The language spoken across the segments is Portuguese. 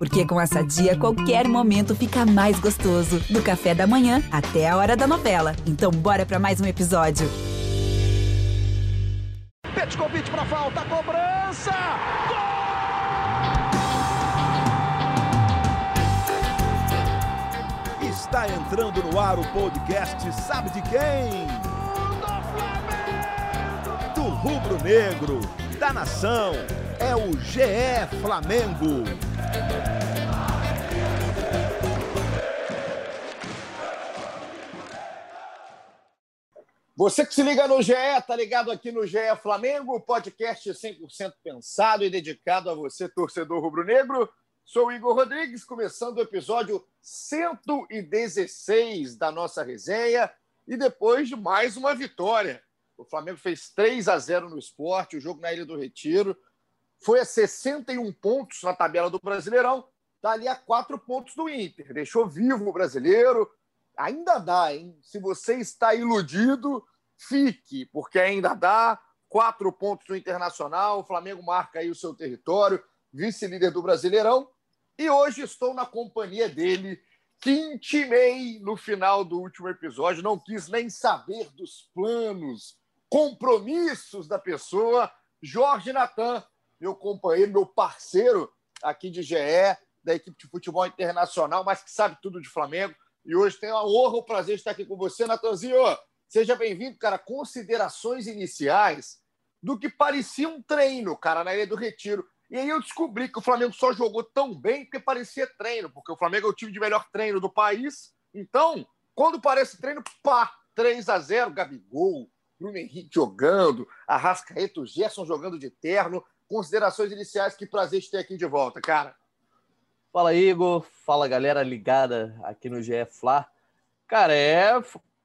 Porque com essa dia, qualquer momento fica mais gostoso. Do café da manhã até a hora da novela. Então, bora para mais um episódio. Petkovic para falta, cobrança! Gol! Está entrando no ar o podcast Sabe de quem? Do rubro negro, da nação, é o GE Flamengo. Você que se liga no GE, tá ligado aqui no GE Flamengo, podcast 100% pensado e dedicado a você, torcedor rubro-negro. Sou Igor Rodrigues, começando o episódio 116 da nossa resenha e depois de mais uma vitória. O Flamengo fez 3 a 0 no esporte, o jogo na Ilha do Retiro. Foi a 61 pontos na tabela do Brasileirão, está ali a 4 pontos do Inter. Deixou vivo o brasileiro. Ainda dá, hein? Se você está iludido, fique, porque ainda dá quatro pontos no Internacional, o Flamengo marca aí o seu território, vice-líder do Brasileirão, e hoje estou na companhia dele, que intimei no final do último episódio, não quis nem saber dos planos, compromissos da pessoa, Jorge Natan, meu companheiro, meu parceiro aqui de GE, da equipe de futebol internacional, mas que sabe tudo de Flamengo, e hoje tenho a honra, o prazer de estar aqui com você, Natanzinho. Seja bem-vindo, cara. Considerações iniciais do que parecia um treino, cara, na Ilha do Retiro. E aí eu descobri que o Flamengo só jogou tão bem porque parecia treino, porque o Flamengo é o time de melhor treino do país. Então, quando parece treino, pá, 3 a 0 Gabigol, Bruno Henrique jogando, Arrascaeta, o Gerson jogando de terno. Considerações iniciais, que prazer de ter aqui de volta, cara. Fala, Igor. Fala, galera ligada aqui no GE Fla. Cara, é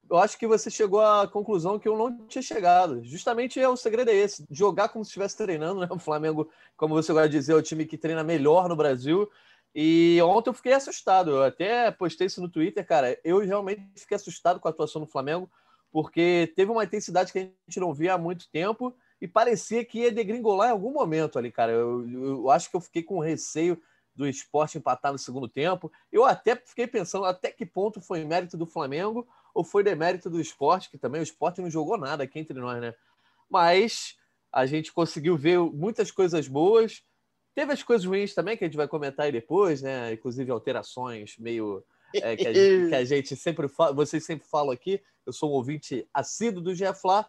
eu acho que você chegou à conclusão que eu não tinha chegado. Justamente é o segredo é esse: jogar como se estivesse treinando, né? O Flamengo, como você gosta de dizer, é o time que treina melhor no Brasil. E ontem eu fiquei assustado. Eu até postei isso no Twitter, cara. Eu realmente fiquei assustado com a atuação do Flamengo, porque teve uma intensidade que a gente não via há muito tempo e parecia que ia degringolar em algum momento ali, cara. Eu, eu acho que eu fiquei com receio do esporte empatar no segundo tempo. Eu até fiquei pensando até que ponto foi mérito do Flamengo ou foi demérito do esporte, que também o esporte não jogou nada aqui entre nós, né? Mas a gente conseguiu ver muitas coisas boas. Teve as coisas ruins também, que a gente vai comentar aí depois, né? Inclusive alterações meio. É, que, a gente, que, a gente, sempre fala, vocês sempre falam aqui. Eu sou um ouvinte assíduo do GFLA,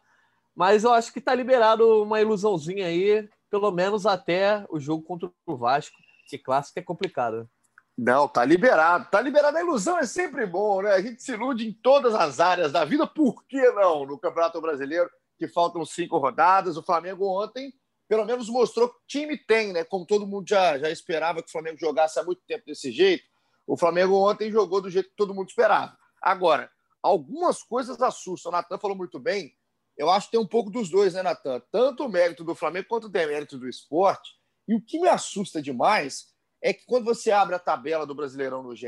mas eu acho que está liberado uma ilusãozinha aí, pelo menos até o jogo contra o Vasco, que clássico é complicado. Não, tá liberado. Tá liberado. A ilusão é sempre bom, né? A gente se ilude em todas as áreas da vida. Por que não? No Campeonato Brasileiro, que faltam cinco rodadas. O Flamengo ontem, pelo menos, mostrou que time tem, né? Como todo mundo já, já esperava que o Flamengo jogasse há muito tempo desse jeito. O Flamengo ontem jogou do jeito que todo mundo esperava. Agora, algumas coisas assustam. O Natan falou muito bem. Eu acho que tem um pouco dos dois, né, Natan? Tanto o mérito do Flamengo quanto o demérito do esporte. E o que me assusta demais é que quando você abre a tabela do Brasileirão no GE,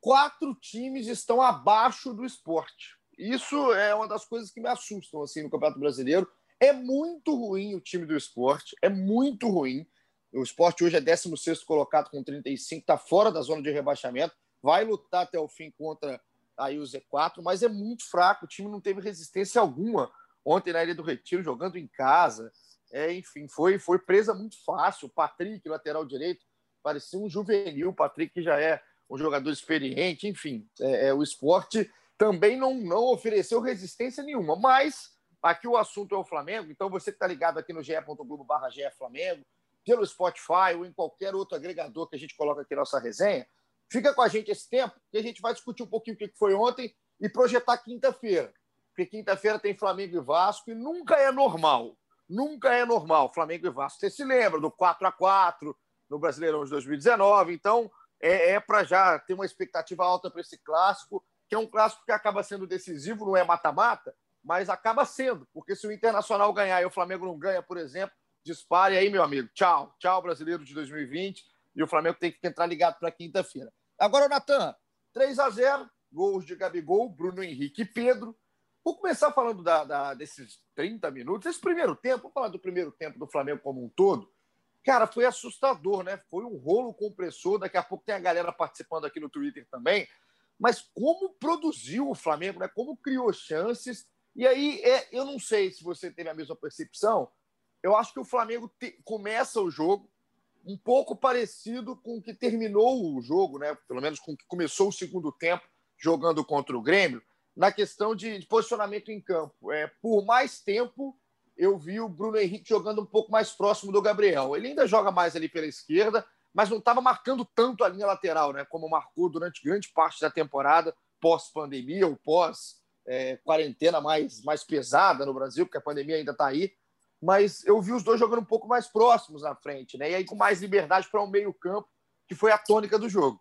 quatro times estão abaixo do esporte. Isso é uma das coisas que me assustam assim no Campeonato Brasileiro. É muito ruim o time do esporte, é muito ruim. O esporte hoje é 16 colocado com 35, está fora da zona de rebaixamento, vai lutar até o fim contra aí o Z4, mas é muito fraco. O time não teve resistência alguma ontem na Ilha do Retiro, jogando em casa. É, enfim, foi, foi presa muito fácil. O Patrick, lateral direito, parecia um juvenil. O Patrick já é um jogador experiente, enfim. É, é, o esporte também não, não ofereceu resistência nenhuma. Mas aqui o assunto é o Flamengo, então você que está ligado aqui no ge.globo barra Flamengo, pelo Spotify ou em qualquer outro agregador que a gente coloca aqui nossa resenha, fica com a gente esse tempo, que a gente vai discutir um pouquinho o que foi ontem e projetar quinta-feira. Porque quinta-feira tem Flamengo e Vasco e nunca é normal. Nunca é normal Flamengo e Vasco. Você se lembra do 4 a 4 no Brasileirão de 2019. Então, é, é para já ter uma expectativa alta para esse clássico, que é um clássico que acaba sendo decisivo, não é mata-mata, mas acaba sendo, porque se o Internacional ganhar e o Flamengo não ganha, por exemplo, dispare aí, meu amigo. Tchau, tchau, brasileiro de 2020. E o Flamengo tem que entrar ligado para quinta-feira. Agora, Natan, 3 a 0 gols de Gabigol, Bruno Henrique e Pedro. Vou começar falando da, da, desses 30 minutos. Esse primeiro tempo, vou falar do primeiro tempo do Flamengo como um todo. Cara, foi assustador, né? Foi um rolo compressor. Daqui a pouco tem a galera participando aqui no Twitter também. Mas como produziu o Flamengo, né? Como criou chances. E aí, é, eu não sei se você teve a mesma percepção. Eu acho que o Flamengo te, começa o jogo um pouco parecido com o que terminou o jogo, né? Pelo menos com o que começou o segundo tempo jogando contra o Grêmio, na questão de, posicionamento em campo. É, por mais tempo, eu vi o Bruno Henrique jogando um pouco mais próximo do Gabriel. Ele ainda joga mais ali pela esquerda, mas não estava marcando tanto a linha lateral, né? Como marcou durante grande parte da temporada, pós-pandemia ou pós-quarentena é, mais, mais pesada no Brasil, porque a pandemia ainda está aí. Mas eu vi os dois jogando um pouco mais próximos na frente, né? E aí com mais liberdade para o um meio-campo, que foi a tônica do jogo.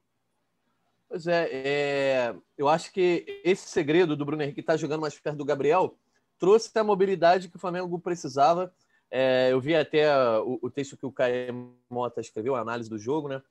Pois é, é, eu acho que esse segredo do Bruno Henrique estar tá jogando mais perto do Gabriel trouxe a mobilidade que o Flamengo precisava. É, eu vi até o, o, texto que o Caio Mota escreveu, a análise do jogo, né?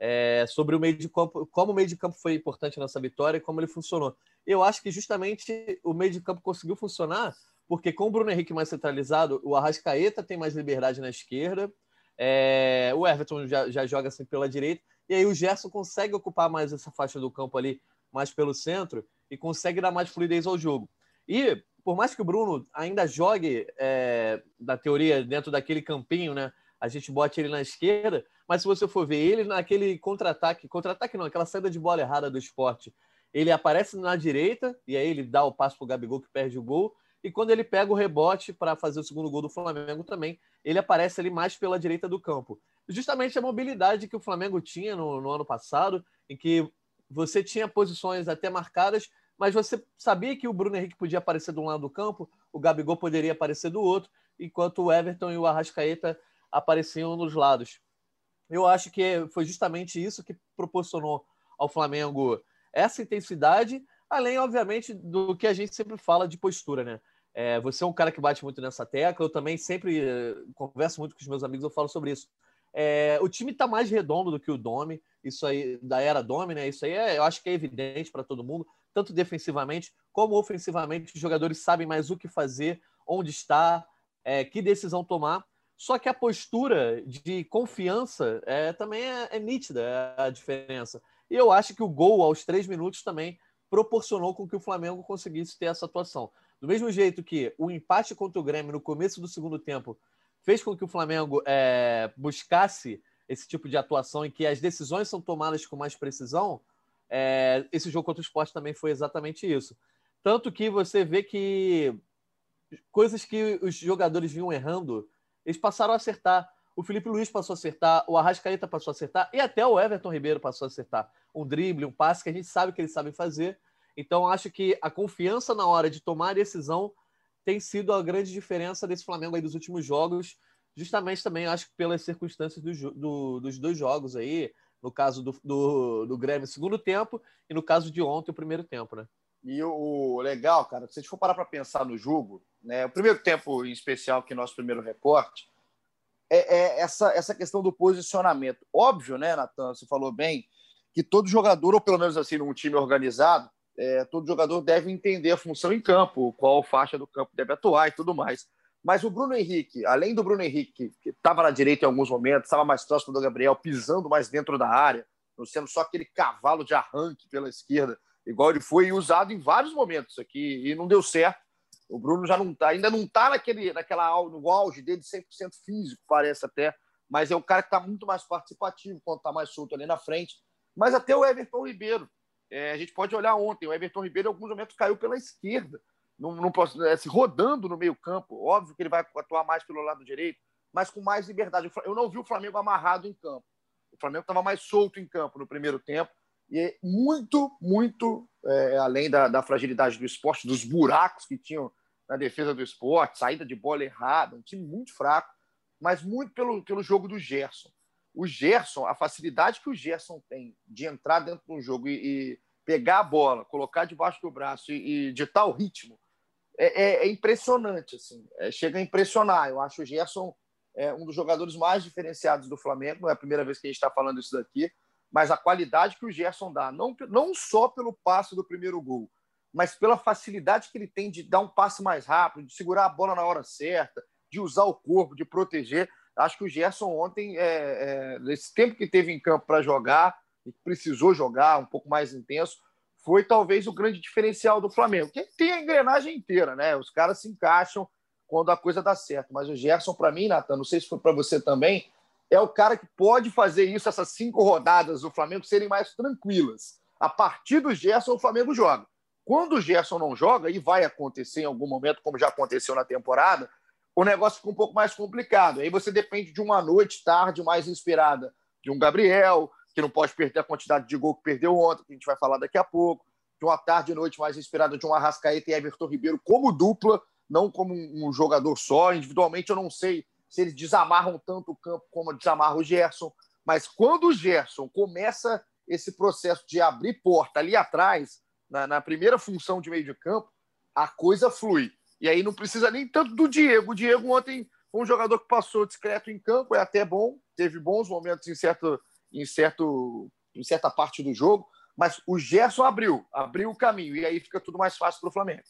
É, sobre o meio de campo, como o meio de campo foi importante nessa vitória e como ele funcionou. Eu acho que justamente o meio de campo conseguiu funcionar porque com o Bruno Henrique mais centralizado, o Arrascaeta tem mais liberdade na esquerda, é, o Everton já, já joga assim pela direita, e aí o Gerson consegue ocupar mais essa faixa do campo ali, mais pelo centro, e consegue dar mais fluidez ao jogo. E por mais que o Bruno ainda jogue, é, na teoria, dentro daquele campinho, né? A gente bote ele na esquerda, mas se você for ver ele naquele contra-ataque, contra-ataque não, aquela saída de bola errada do esporte, ele aparece na direita, e aí ele dá o passo para o Gabigol que perde o gol, e quando ele pega o rebote para fazer o segundo gol do Flamengo também, ele aparece ali mais pela direita do campo. Justamente a mobilidade que o Flamengo tinha no, no ano passado, em que você tinha posições até marcadas, mas você sabia que o Bruno Henrique podia aparecer de um lado do campo, o Gabigol poderia aparecer do outro, enquanto o Everton e o Arrascaeta apareciam nos lados. Eu acho que foi justamente isso que proporcionou ao Flamengo essa intensidade, além, obviamente, do que a gente sempre fala de postura, né? É, você é um cara que bate muito nessa tecla, eu também sempre eh, converso muito com os meus amigos, eu falo sobre isso. É, o time está mais redondo do que o Domi, isso aí, da era Domi, né? Isso aí é, eu acho que é evidente para todo mundo tanto defensivamente como ofensivamente. Os jogadores sabem mais o que fazer, onde está, é, que decisão tomar. Só que a postura de confiança é, também é, é nítida é a diferença. E eu acho que o gol aos três minutos também proporcionou com que o Flamengo conseguisse ter essa atuação. Do mesmo jeito que o empate contra o Grêmio no começo do segundo tempo fez com que o Flamengo é, buscasse esse tipo de atuação em que as decisões são tomadas com mais precisão, é, esse jogo contra o esporte também foi exatamente isso. Tanto que você vê que coisas que os jogadores vinham errando, eles passaram a acertar. O Felipe Luiz passou a acertar, o Arrascaeta passou a acertar e até o Everton Ribeiro passou a acertar. Um drible, um passe que a gente sabe que eles sabem fazer. Então, acho que a confiança na hora de tomar a decisão tem sido a grande diferença desse Flamengo aí dos últimos jogos. Justamente também, acho que pelas circunstâncias do, do, dos dois jogos aí no caso do, do, do Grêmio, segundo tempo, e no caso de ontem, o primeiro tempo, né? E o legal, cara, se a gente for parar para pensar no jogo, né, o primeiro tempo em especial, que é nosso primeiro recorte, é, é, essa, essa questão do posicionamento. Óbvio, né, Natan, você falou bem, que todo jogador, ou pelo menos assim, num time organizado, é, todo jogador deve entender a função em campo, qual faixa do campo deve atuar e tudo mais. Mas o Bruno Henrique, além do Bruno Henrique, que estava na direita em alguns momentos, estava mais próximo do Gabriel, pisando mais dentro da área, não sendo só aquele cavalo de arranque pela esquerda, igual ele foi usado em vários momentos aqui e não deu certo. O Bruno já não tá, ainda não está naquele, naquela, no auge dele 100% físico, parece até, mas é um cara que está muito mais participativo quando está mais solto ali na frente. Mas até o Everton Ribeiro, é, a gente pode olhar ontem, o Everton Ribeiro em alguns momentos caiu pela esquerda não, não posso, é, se rodando no meio campo. Óbvio que ele vai atuar mais pelo lado direito, mas com mais liberdade. Eu não vi o Flamengo amarrado em campo. O Flamengo estava mais solto em campo no primeiro tempo e muito, muito é, além da, da, fragilidade do esporte, dos buracos que tinham na defesa do esporte, saída de bola errada, um time muito fraco, mas muito pelo, pelo jogo do Gerson. O Gerson, a facilidade que o Gerson tem de entrar dentro de um jogo e, e pegar a bola, colocar debaixo do braço e, e ditar o ritmo é, é, é impressionante, assim, é, chega a impressionar. Eu acho o Gerson é um dos jogadores mais diferenciados do Flamengo, não é a primeira vez que a gente está falando isso daqui, mas a qualidade que o Gerson dá, não, não só pelo passe do primeiro gol, mas pela facilidade que ele tem de dar um passe mais rápido, de segurar a bola na hora certa, de usar o corpo, de proteger. Acho que o Gerson ontem, é, é, nesse tempo que teve em campo para jogar, e precisou jogar um pouco mais intenso, foi talvez o grande diferencial do Flamengo. Que tem a engrenagem inteira, né? Os caras se encaixam quando a coisa dá certo. Mas o Gerson, para mim, Natan, não sei se foi para você também, é o cara que pode fazer isso, essas cinco rodadas do Flamengo serem mais tranquilas. A partir do Gerson, o Flamengo joga. Quando o Gerson não joga, e vai acontecer em algum momento, como já aconteceu na temporada, o negócio fica um pouco mais complicado. Aí você depende de uma noite, tarde, mais inspirada de um Gabriel, que não pode perder a quantidade de gol que perdeu ontem, que a gente vai falar daqui a pouco, de uma tarde e noite mais inspirada de um Arrascaeta e Everton Ribeiro como dupla, não como um jogador só. Individualmente, eu não sei se eles desamarram tanto o campo como desamarra o Gerson, mas quando o Gerson começa esse processo de abrir porta ali atrás, na, na primeira função de meio de campo, a coisa flui. E aí não precisa nem tanto do Diego. O Diego ontem foi um jogador que passou discreto em campo, é até bom, teve bons momentos em, certo, em, certo, em certa parte do jogo, mas o Gerson abriu, abriu o caminho, e aí fica tudo mais fácil para o Flamengo.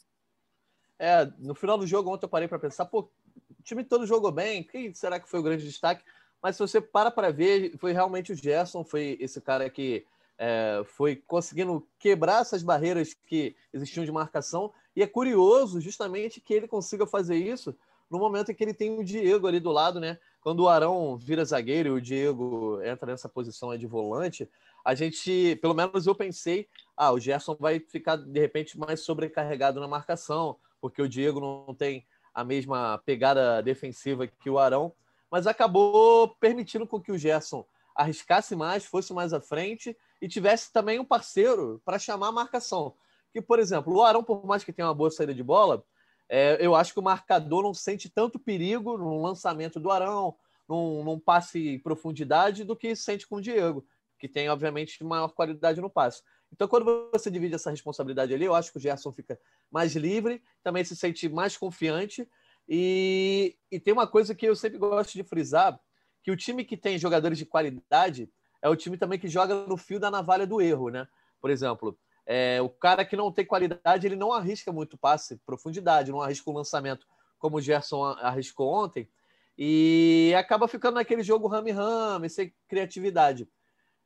É, no final do jogo ontem eu parei para pensar, pô, o time todo jogou bem, quem será que foi o grande destaque? Mas se você para para ver, foi realmente o Gerson, foi esse cara que é, foi conseguindo quebrar essas barreiras que existiam de marcação. E é curioso justamente que ele consiga fazer isso no momento em que ele tem o Diego ali do lado, né? Quando o Arão vira zagueiro e o Diego entra nessa posição de volante, a gente, pelo menos eu pensei, ah, o Gerson vai ficar de repente mais sobrecarregado na marcação, porque o Diego não tem a mesma pegada defensiva que o Arão, mas acabou permitindo com que o Gerson arriscasse mais, fosse mais à frente e tivesse também um parceiro para chamar a marcação. Que, por exemplo, o Arão, por mais que tenha uma boa saída de bola, é, eu acho que o marcador não sente tanto perigo no lançamento do Arão, num, num passe em profundidade, do que sente com o Diego, que tem, obviamente, maior qualidade no passe. Então, quando você divide essa responsabilidade ali, eu acho que o Gerson fica mais livre, também se sente mais confiante. E, e tem uma coisa que eu sempre gosto de frisar, que o time que tem jogadores de qualidade é o time também que joga no fio da navalha do erro, né? Por exemplo, é, o cara que não tem qualidade, ele não arrisca muito passe, profundidade, não arrisca o lançamento como o Gerson arriscou ontem, e acaba ficando naquele jogo rame-rame, sem criatividade.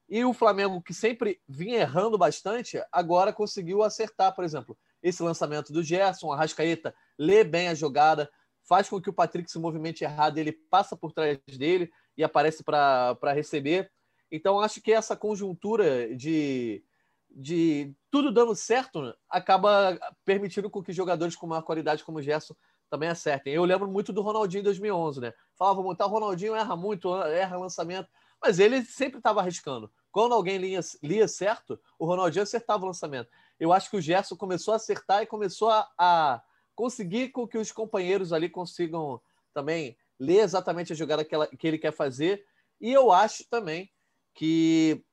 E o Flamengo, que sempre vinha errando bastante, agora conseguiu acertar, por exemplo, esse lançamento do Gerson, a Rascaeta lê bem a jogada, faz com que o Patrick se movimente errado, ele passa por trás dele, e aparece para receber. Então, acho que essa conjuntura de, de tudo dando certo acaba permitindo que jogadores com maior qualidade como o Gerson também acertem. Eu lembro muito do Ronaldinho em 2011, né? Falava muito, o Ronaldinho erra muito, erra lançamento, mas ele sempre estava arriscando. Quando alguém lia, lia, certo, o Ronaldinho acertava o lançamento. Eu acho que o Gerson começou a acertar e começou a, a conseguir com que os companheiros ali consigam também ler exatamente a jogada que, ela, que ele quer fazer. E eu acho também que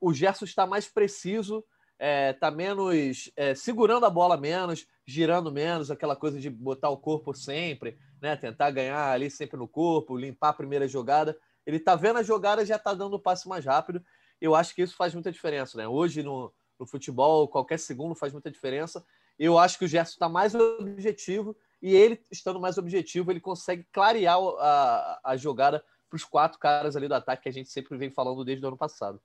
o Gerson está mais preciso, está é, tá menos é, segurando a bola menos, girando menos, aquela coisa de botar o corpo sempre, né? tentar ganhar ali sempre no corpo, limpar a primeira jogada. Ele está vendo a jogada e já está dando o passe mais rápido. Eu acho que isso faz muita diferença. Né? Hoje, no, no futebol, qualquer segundo faz muita diferença. Eu acho que o Gerson está mais objetivo e ele, estando mais objetivo, ele consegue clarear a, a jogada para os quatro caras ali do ataque que a gente sempre vem falando desde o ano passado.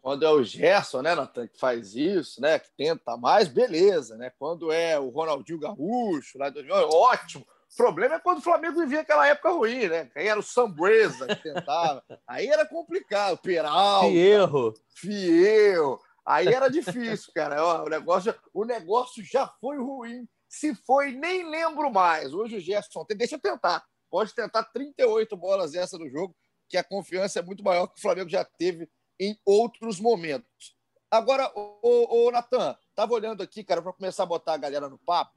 Quando é o Gerson, né, Natan, que faz isso, né, que tenta mais, beleza, né? Quando é o Ronaldinho Gaúcho, lá de ótimo. O problema é quando o Flamengo vivia aquela época ruim, né? Aí era o Sambreza que tentava. Aí era complicado. Peral. Fierro. Fierro. Aí era difícil, cara. O negócio, o negócio já foi ruim se foi, nem lembro mais. Hoje o Gerson, deixa eu tentar. Pode tentar 38 bolas essa no jogo, que a confiança é muito maior que o Flamengo já teve em outros momentos. Agora, o, o Natan, estava olhando aqui, cara, para começar a botar a galera no papo.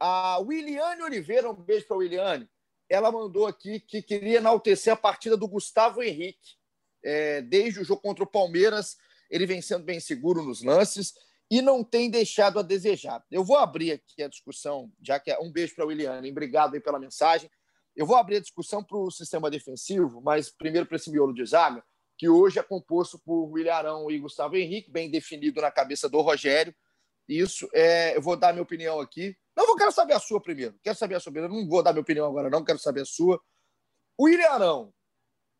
A Williane Oliveira, um beijo para a Williane, ela mandou aqui que queria enaltecer a partida do Gustavo Henrique. É, desde o jogo contra o Palmeiras, ele vem sendo bem seguro nos lances e não tem deixado a desejar. Eu vou abrir aqui a discussão, já que é um beijo para a Williane, obrigado pela mensagem. Eu vou abrir a discussão para o sistema defensivo, mas primeiro para esse miolo de zaga, que hoje é composto por William Arão e Gustavo Henrique, bem definido na cabeça do Rogério. Isso, é, eu vou dar minha opinião aqui. Não, eu quero saber a sua primeiro. Quero saber a sua primeiro. Não vou dar minha opinião agora, não. Quero saber a sua. O William Arão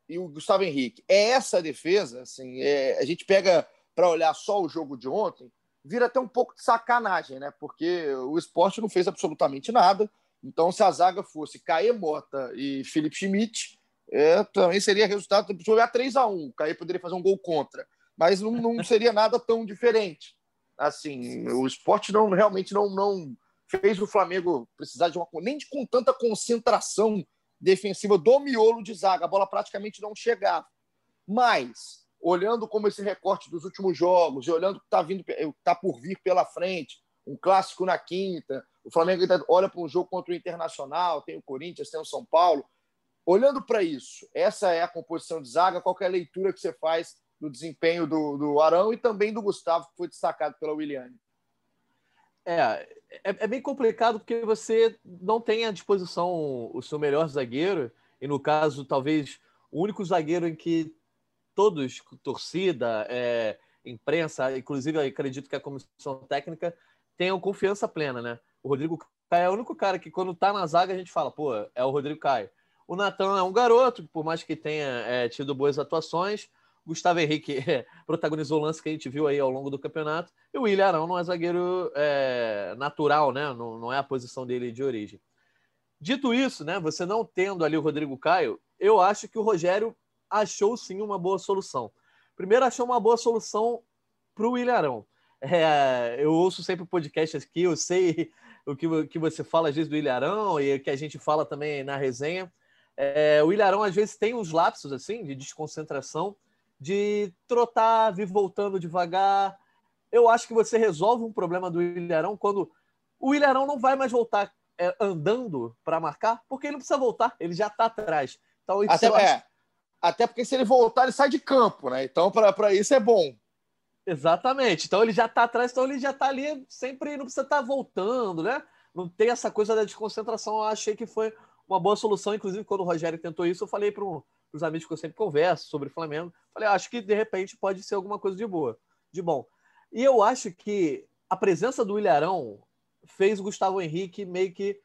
e o Gustavo Henrique. É essa defesa, assim, é, a gente pega para olhar só o jogo de ontem, vira até um pouco de sacanagem, né? Porque o esporte não fez absolutamente nada. Então, se a zaga fosse Caê Mota e Felipe Schmidt, é, também seria resultado. Se jogar 3 a 1 o Caê poderia fazer um gol contra, mas não, não seria nada tão diferente. Assim, o esporte não realmente não, não fez o Flamengo precisar de uma nem de, com tanta concentração defensiva do miolo de zaga. A bola praticamente não chegava. Mas, olhando como esse recorte dos últimos jogos, e olhando o que está vindo, tá por vir pela frente, um clássico na quinta, o Flamengo olha para um jogo contra o Internacional, tem o Corinthians, tem o São Paulo. Olhando para isso, essa é a composição de zaga, qual é a leitura que você faz do desempenho do, do Arão e também do Gustavo, que foi destacado pela Williane? É, é, é, bem complicado porque você não tem à disposição o seu melhor zagueiro, e no caso, talvez o único zagueiro em que todos, torcida, é, imprensa, inclusive acredito que a comissão técnica, tenham confiança plena, né? O Rodrigo Caio é o único cara que, quando tá na zaga, a gente fala, pô, é o Rodrigo Caio. O Natan é um garoto, por mais que tenha é, tido boas atuações, Gustavo Henrique protagonizou o lance que a gente viu aí ao longo do campeonato. E o William Arão não é zagueiro é, natural, né? Não, não é a posição dele de origem. Dito isso, né? Você não tendo ali o Rodrigo Caio, eu acho que o Rogério achou sim uma boa solução. Primeiro, achou uma boa solução para o William Arão. É, eu ouço sempre podcast aqui, eu sei o que, que você fala às vezes do Ilharão e o que a gente fala também na resenha. É, o Ilharão às vezes tem uns lapsos assim de desconcentração de trotar, vir voltando devagar. Eu acho que você resolve um problema do Ilharão quando o Ilharão não vai mais voltar é, andando para marcar, porque ele não precisa voltar, ele já está atrás. Então, até, é, até porque se ele voltar, ele sai de campo, né? Então, para isso é bom. Exatamente. Então ele já está atrás, então ele já está ali, sempre não precisa estar tá voltando, né? Não tem essa coisa da desconcentração. Eu achei que foi uma boa solução. Inclusive, quando o Rogério tentou isso, eu falei para os amigos que eu sempre converso sobre o Flamengo. Falei, acho que de repente pode ser alguma coisa de boa, de bom. E eu acho que a presença do Ilharão fez o Gustavo Henrique meio que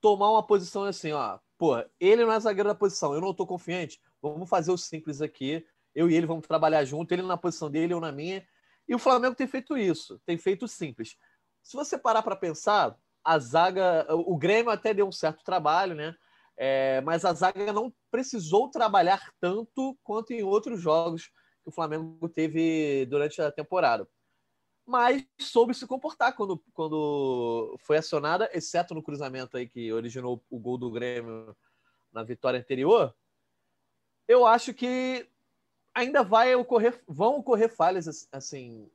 tomar uma posição assim, ó, pô, ele não é zagueiro da posição, eu não estou confiante, vamos fazer o simples aqui, eu e ele vamos trabalhar junto, ele na posição dele, eu na minha. E o Flamengo tem feito isso, tem feito simples. Se você parar para pensar, a zaga, o Grêmio até deu um certo trabalho, né? É, mas a zaga não precisou trabalhar tanto quanto em outros jogos que o Flamengo teve durante a temporada. Mas soube se comportar quando, quando foi acionada, exceto no cruzamento aí que originou o gol do Grêmio na vitória anterior. Eu acho que ainda vai ocorrer, vão ocorrer falhas assim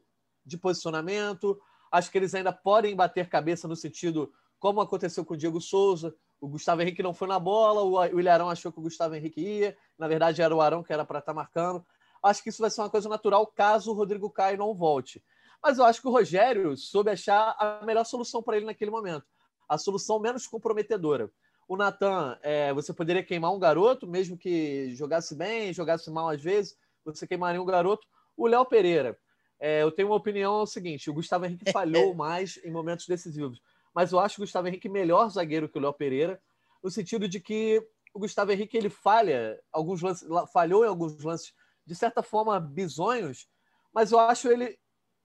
de posicionamento. Acho que eles ainda podem bater cabeça no sentido como aconteceu com o Diego Souza, o Gustavo Henrique não foi na bola, o Ilharão achou que o Gustavo Henrique ia, na verdade era o Arão que era para estar tá marcando. Acho que isso vai ser uma coisa natural caso o Rodrigo Caio não volte. Mas eu acho que o Rogério soube achar a melhor solução para ele naquele momento, a solução menos comprometedora. O Natan, é, você poderia queimar um garoto, mesmo que jogasse bem, jogasse mal às vezes, você queimaria um garoto. O Léo Pereira, é, eu tenho uma opinião é o seguinte: o Gustavo Henrique falhou mais em momentos decisivos mas eu acho o Gustavo Henrique melhor zagueiro que o Léo Pereira, no sentido de que o Gustavo Henrique ele falha, alguns lances, falhou em alguns lances de certa forma bizonhos, mas eu acho ele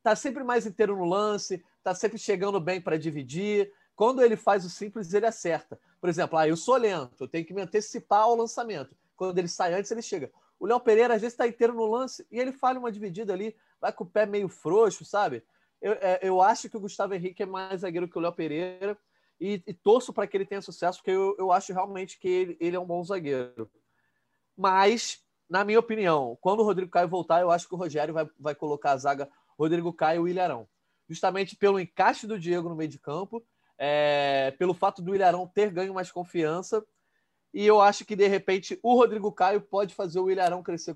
tá sempre mais inteiro no lance, tá sempre chegando bem para dividir. Quando ele faz o simples, ele acerta. Por exemplo, ah, eu sou lento, eu tenho que me antecipar ao lançamento. Quando ele sai antes, ele chega. O Léo Pereira às vezes está inteiro no lance e ele falha uma dividida ali, vai com o pé meio frouxo, sabe? eu, é, eu acho que o Gustavo Henrique é mais zagueiro que o Léo Pereira e, e torço para que ele tenha sucesso, porque eu, eu acho realmente que ele, ele é um bom zagueiro. Mas, na minha opinião, quando o Rodrigo Caio voltar, eu acho que o Rogério vai, vai colocar a zaga Rodrigo Caio e Ilharão. Justamente pelo encaixe do Diego no meio de campo, é, pelo fato do Ilharão ter ganho mais confiança. E eu acho que, de repente, o Rodrigo Caio pode fazer o Ilharão crescer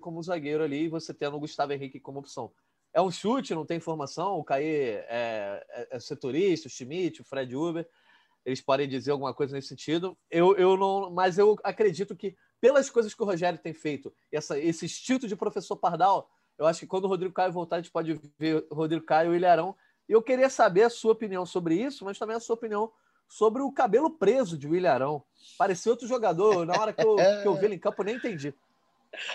como zagueiro ali, e você tendo o Gustavo Henrique como opção é um chute, não tem informação. O Caê é, é, é setorista, o Schmidt, o Fred Uber, eles podem dizer alguma coisa nesse sentido. Eu, eu não, mas eu acredito que pelas coisas que o Rogério tem feito, essa, esse instinto de professor Pardal, eu acho que quando o Rodrigo Caio voltar, a gente pode ver o Rodrigo Caio e o Ilharão. E eu queria saber a sua opinião sobre isso, mas também a sua opinião sobre o cabelo preso de William Arão. Parecia outro jogador. Na hora que eu, que eu vi ele em campo, eu nem entendi.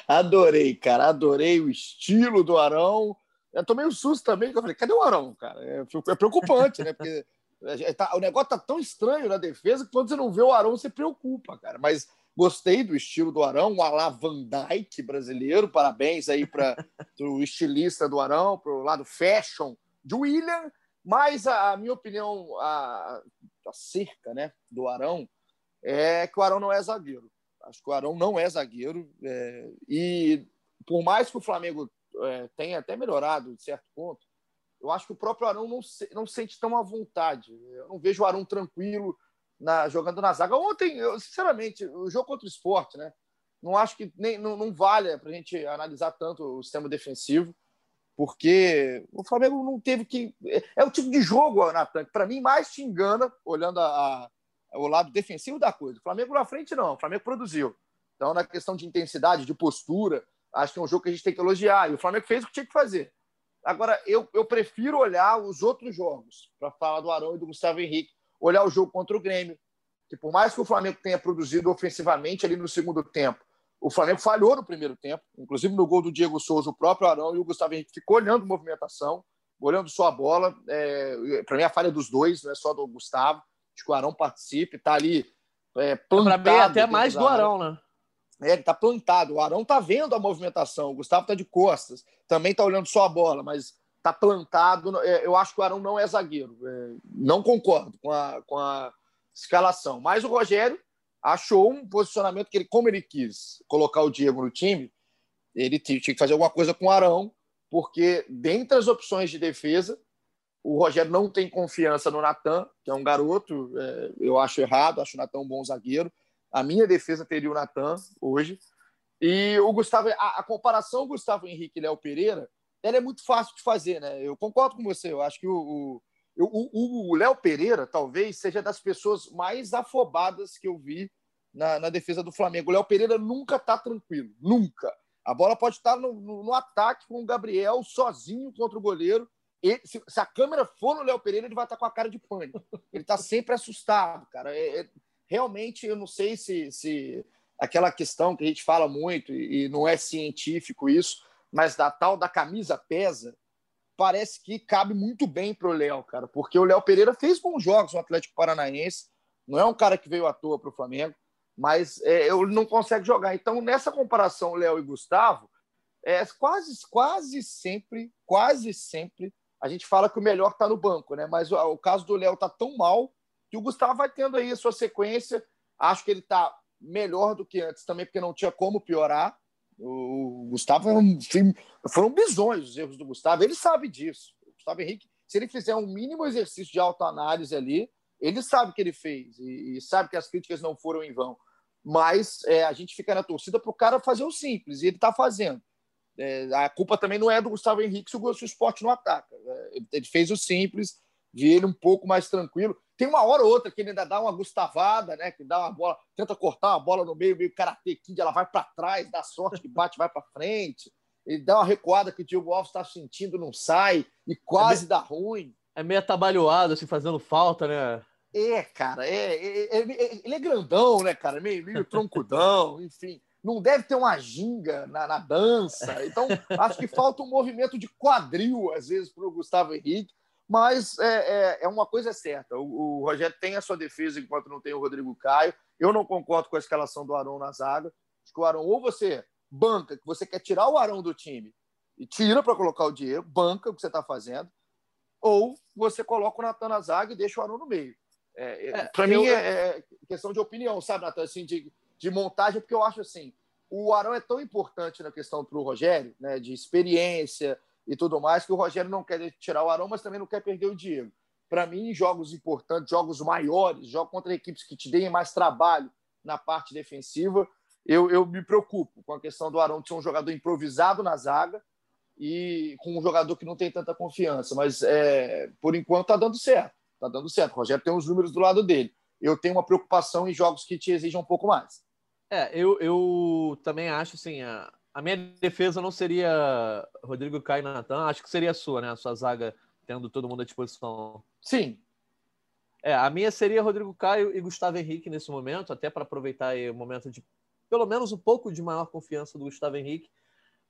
Adorei, cara. Adorei o estilo do Arão. Eu tomei um susto também, que eu falei, cadê o Arão, cara? É, é preocupante, né? Porque tá, o negócio tá tão estranho na defesa que quando você não vê o Arão, você preocupa, cara. Mas gostei do estilo do Arão, o Alá Van Dyke brasileiro. Parabéns aí para o estilista do Arão, para o lado fashion de William. Mas a, a minha opinião, a, a cerca né, do Arão, é que o Arão não é zagueiro. Acho que o Arão não é zagueiro. É, e por mais que o Flamengo é, tenha até melhorado de certo ponto, eu acho que o próprio Arão não, se, não sente tão à vontade. Eu não vejo o Arão tranquilo na, jogando na zaga. Ontem, eu, sinceramente, o jogo contra o esporte, né? Não acho que nem, não, não vale para a gente analisar tanto o sistema defensivo, porque o Flamengo não teve que. É o tipo de jogo, Natan, que para mim mais te engana, olhando a, a o lado defensivo da coisa. O Flamengo na frente, não. O Flamengo produziu. Então, na questão de intensidade, de postura, acho que é um jogo que a gente tem que elogiar. E o Flamengo fez o que tinha que fazer. Agora, eu, eu prefiro olhar os outros jogos, para falar do Arão e do Gustavo Henrique, olhar o jogo contra o Grêmio, que por mais que o Flamengo tenha produzido ofensivamente ali no segundo tempo, o Flamengo falhou no primeiro tempo, inclusive no gol do Diego Souza, o próprio Arão e o Gustavo Henrique ficou olhando movimentação, olhando só a bola. É, para mim, a falha dos dois, não é só do Gustavo Acho que o Arão participe, está ali é, plantado. Para mim, até mais do Arão, né? É, ele está plantado. O Arão está vendo a movimentação. O Gustavo está de costas. Também está olhando só a bola, mas está plantado. É, eu acho que o Arão não é zagueiro. É, não concordo com a, com a escalação. Mas o Rogério achou um posicionamento que ele, como ele quis colocar o Diego no time, ele tinha que fazer alguma coisa com o Arão, porque dentre as opções de defesa, o Rogério não tem confiança no Natan, que é um garoto, é, eu acho errado, acho o Natan um bom zagueiro. A minha defesa teria o Natan hoje. E o Gustavo, a, a comparação Gustavo Henrique e Léo Pereira, ela é muito fácil de fazer, né? Eu concordo com você, eu acho que o, o, o Léo Pereira talvez seja das pessoas mais afobadas que eu vi na, na defesa do Flamengo. O Léo Pereira nunca está tranquilo, nunca. A bola pode estar no, no, no, ataque com o Gabriel sozinho contra o goleiro ele, se, se, a câmera for no Léo Pereira, ele vai estar com a cara de pânico. Ele está sempre assustado, cara. É, é, realmente, eu não sei se, se aquela questão que a gente fala muito, e, e não é científico isso, mas da tal da camisa pesa, parece que cabe muito bem para o Léo, cara, porque o Léo Pereira fez bons jogos no Atlético Paranaense, não é um cara que veio à toa para o Flamengo, mas é, ele não consegue jogar. Então, nessa comparação, Léo e Gustavo, é quase, quase sempre, quase sempre a gente fala que o melhor está no banco, né? Mas o, o caso do Léo está tão mal que o Gustavo vai tendo aí a sua sequência. Acho que ele está melhor do que antes também, porque não tinha como piorar. O Gustavo foram bizões os erros do Gustavo, ele sabe disso. O Gustavo Henrique, se ele fizer um mínimo exercício de autoanálise ali, ele sabe o que ele fez e sabe que as críticas não foram em vão. Mas é, a gente fica na torcida para o cara fazer o simples, e ele está fazendo. É, a culpa também não é do Gustavo Henrique se o, se o esporte não ataca. É, ele, ele, fez o simples, vi ele um pouco mais tranquilo. Tem uma hora ou outra que ele ainda dá uma gustavada, né? Que dá uma bola, tenta cortar uma bola no meio, meio karatê kid, ela vai para trás, dá sorte que bate, vai para frente. Ele dá uma recuada que o Diego Alves está sentindo, não sai, e quase é meio, dá ruim. É meio atabalhoado, assim, fazendo falta, né? É, cara, é, é, é, ele é grandão, né, cara? Meio, meio troncudão, enfim não deve ter uma ginga na, na dança. Então, acho que falta um movimento de quadril, às vezes, para o Gustavo Henrique. Mas é, é, é, uma coisa certa: o, o, Rogério tem a sua defesa enquanto não tem o Rodrigo Caio. Eu não concordo com a escalação do Arão na zaga. Acho que o Arão, ou você banca, que você quer tirar o Arão do time e tira para colocar o Diego, banca o que você está fazendo, ou você coloca o Natan na zaga e deixa o Arão no meio. É, é para mim é, é, questão de opinião, sabe, Natan? Assim, de, de montagem, porque eu acho assim, o Arão é tão importante na questão para o Rogério, né, de experiência e tudo mais, que o Rogério não quer tirar o Arão, mas também não quer perder o Diego. Para mim, jogos importantes, jogos maiores, jogos contra equipes que te deem mais trabalho na parte defensiva, eu, eu me preocupo com a questão do Arão de ser um jogador improvisado na zaga e com um jogador que não tem tanta confiança. Mas, é, por enquanto, está dando certo. Está dando certo. O Rogério tem os números do lado dele. Eu tenho uma preocupação em jogos que te exigem um pouco mais. É, eu, eu também acho assim, a, a minha defesa não seria Rodrigo Caio e Natan, acho que seria a sua, né? A sua zaga tendo todo mundo à disposição. Sim. É, a minha seria Rodrigo Caio e Gustavo Henrique nesse momento, até para aproveitar o momento de pelo menos um pouco de maior confiança do Gustavo Henrique.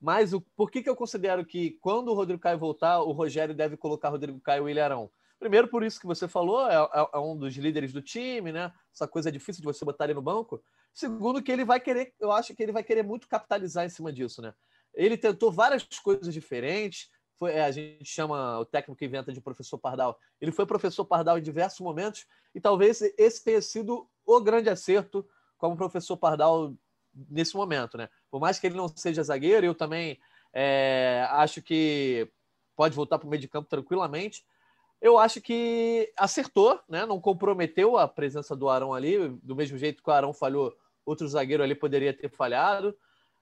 Mas o, por que, que eu considero que quando o Rodrigo Caio voltar, o Rogério deve colocar Rodrigo Caio e Ilharão? Primeiro, por isso que você falou, é, é, é, um dos líderes do time, né? Essa coisa difícil de você botar ele no banco. Segundo, que ele vai querer, eu acho que ele vai querer muito capitalizar em cima disso, né? Ele tentou várias coisas diferentes. Foi, é, a gente chama o técnico que inventa de professor Pardal. Ele foi professor Pardal em diversos momentos e talvez esse tenha sido o grande acerto como professor Pardal nesse momento, né? Por mais que ele não seja zagueiro, eu também é, acho que pode voltar para o meio de campo tranquilamente. Eu acho que acertou, né? Não comprometeu a presença do Arão ali, do mesmo jeito que o Arão falhou, outro zagueiro ali poderia ter falhado.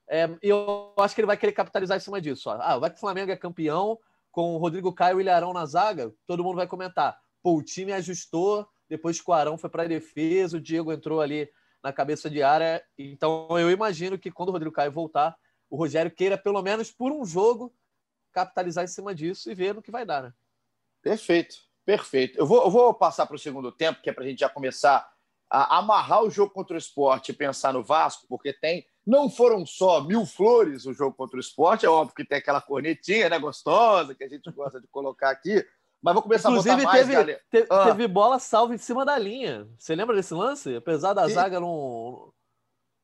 É, e eu acho que ele vai querer capitalizar em cima disso. Ó. Ah, vai que o Flamengo é campeão com o Rodrigo Caio e o Ilharão na zaga, todo mundo vai comentar. Pô, o time ajustou depois que o Arão foi para a defesa, o Diego entrou ali na cabeça de área. Então eu imagino que quando o Rodrigo Caio voltar, o Rogério queira, pelo menos por um jogo, capitalizar em cima disso e ver no que vai dar, né? Perfeito, perfeito. Eu vou, eu vou passar para o segundo tempo, que é para a gente já começar a amarrar o jogo contra o esporte e pensar no Vasco, porque tem. Não foram só mil flores o jogo contra o esporte, é óbvio que tem aquela cornetinha né, gostosa que a gente gosta de colocar aqui, mas vou começar Inclusive, a botar mais, teve, galera. Teve, ah. teve bola salva em cima da linha. Você lembra desse lance? Apesar da e... zaga não.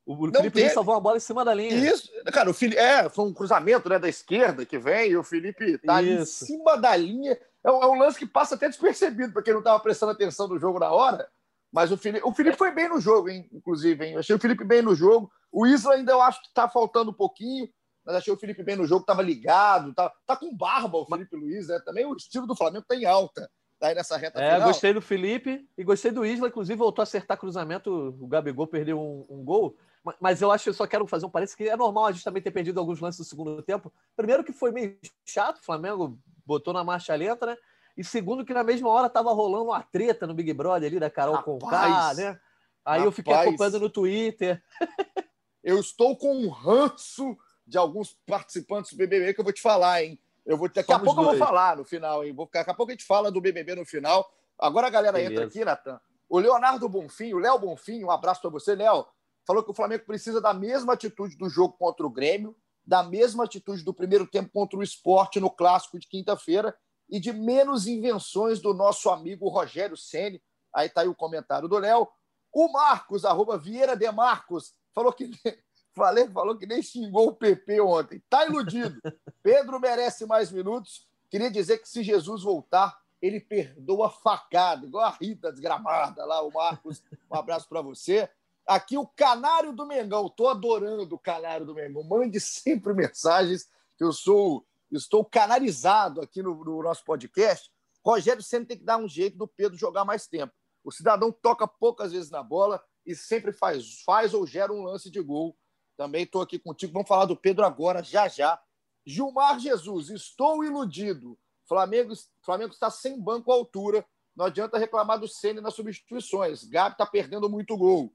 O Felipe teve... salvou uma bola em cima da linha. Isso, cara, o Felipe, é, foi um cruzamento né, da esquerda que vem e o Felipe tá ali em cima da linha. É um, é um, lance que passa até despercebido para quem não estava prestando atenção no jogo na hora. Mas o Felipe, o Felipe foi bem no jogo, hein, inclusive. Hein? Eu achei o Felipe bem no jogo. O Isla ainda eu acho que está faltando um pouquinho mas achei o Felipe bem no jogo, estava ligado, tá, tá com barba o Felipe Luiz, né? Também o estilo do Flamengo tem tá alta tá aí nessa reta é, final. gostei do Felipe e gostei do Isla, inclusive voltou a acertar cruzamento, o Gabigol perdeu um, um gol, mas eu acho que eu só quero fazer um parece que é normal a gente também ter perdido alguns lances do segundo tempo. Primeiro que foi meio chato, o Flamengo botou na marcha lenta, né? E segundo que na mesma hora tava rolando uma treta no Big Brother ali da Carol rapaz, Conká, né? Aí rapaz, eu fiquei acompanhando no Twitter. eu estou com um ranço de alguns participantes do BBB que eu vou te falar, hein? Eu vou, daqui Somos a pouco dois. eu vou falar no final, hein? Vou, daqui a pouco a gente fala do BBB no final. Agora a galera Beleza. entra aqui, Natan. O Leonardo Bonfim, o Léo Bonfim, um abraço para você, Léo. Falou que o Flamengo precisa da mesma atitude do jogo contra o Grêmio, da mesma atitude do primeiro tempo contra o esporte no clássico de quinta-feira e de menos invenções do nosso amigo Rogério Ceni. Aí tá aí o comentário do Léo. O Marcos, arroba Vieira de Marcos, falou que Falei, falou que nem xingou o PP ontem. Tá iludido. Pedro merece mais minutos. Queria dizer que se Jesus voltar, ele perdoa facada, igual a Rita desgramada lá, o Marcos. Um abraço para você. Aqui o Canário do Mengão. Tô adorando o Canário do Mengão. Mande sempre mensagens, que eu sou estou canarizado aqui no, no nosso podcast. Rogério sempre tem que dar um jeito do Pedro jogar mais tempo. O cidadão toca poucas vezes na bola e sempre faz, faz ou gera um lance de gol também estou aqui contigo. Vamos falar do Pedro agora, já já. Gilmar Jesus, estou iludido. Flamengo, Flamengo está sem banco à altura. Não adianta reclamar do Ceni nas substituições. Gabi está perdendo muito gol.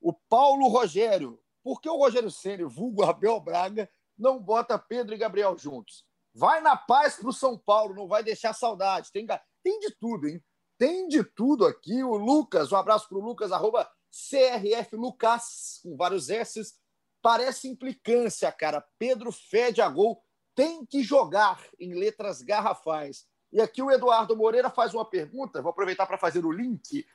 O Paulo Rogério. Por que o Rogério Ceni, vulgo Abel Braga, não bota Pedro e Gabriel juntos? Vai na paz para o São Paulo, não vai deixar saudade. Tem, tem de tudo, hein? Tem de tudo aqui. O Lucas, um abraço para o Lucas, arroba CRF Lucas, com vários S's. Parece implicância, cara. Pedro fede a gol, tem que jogar em letras garrafais. E aqui o Eduardo Moreira faz uma pergunta, vou aproveitar para fazer o link.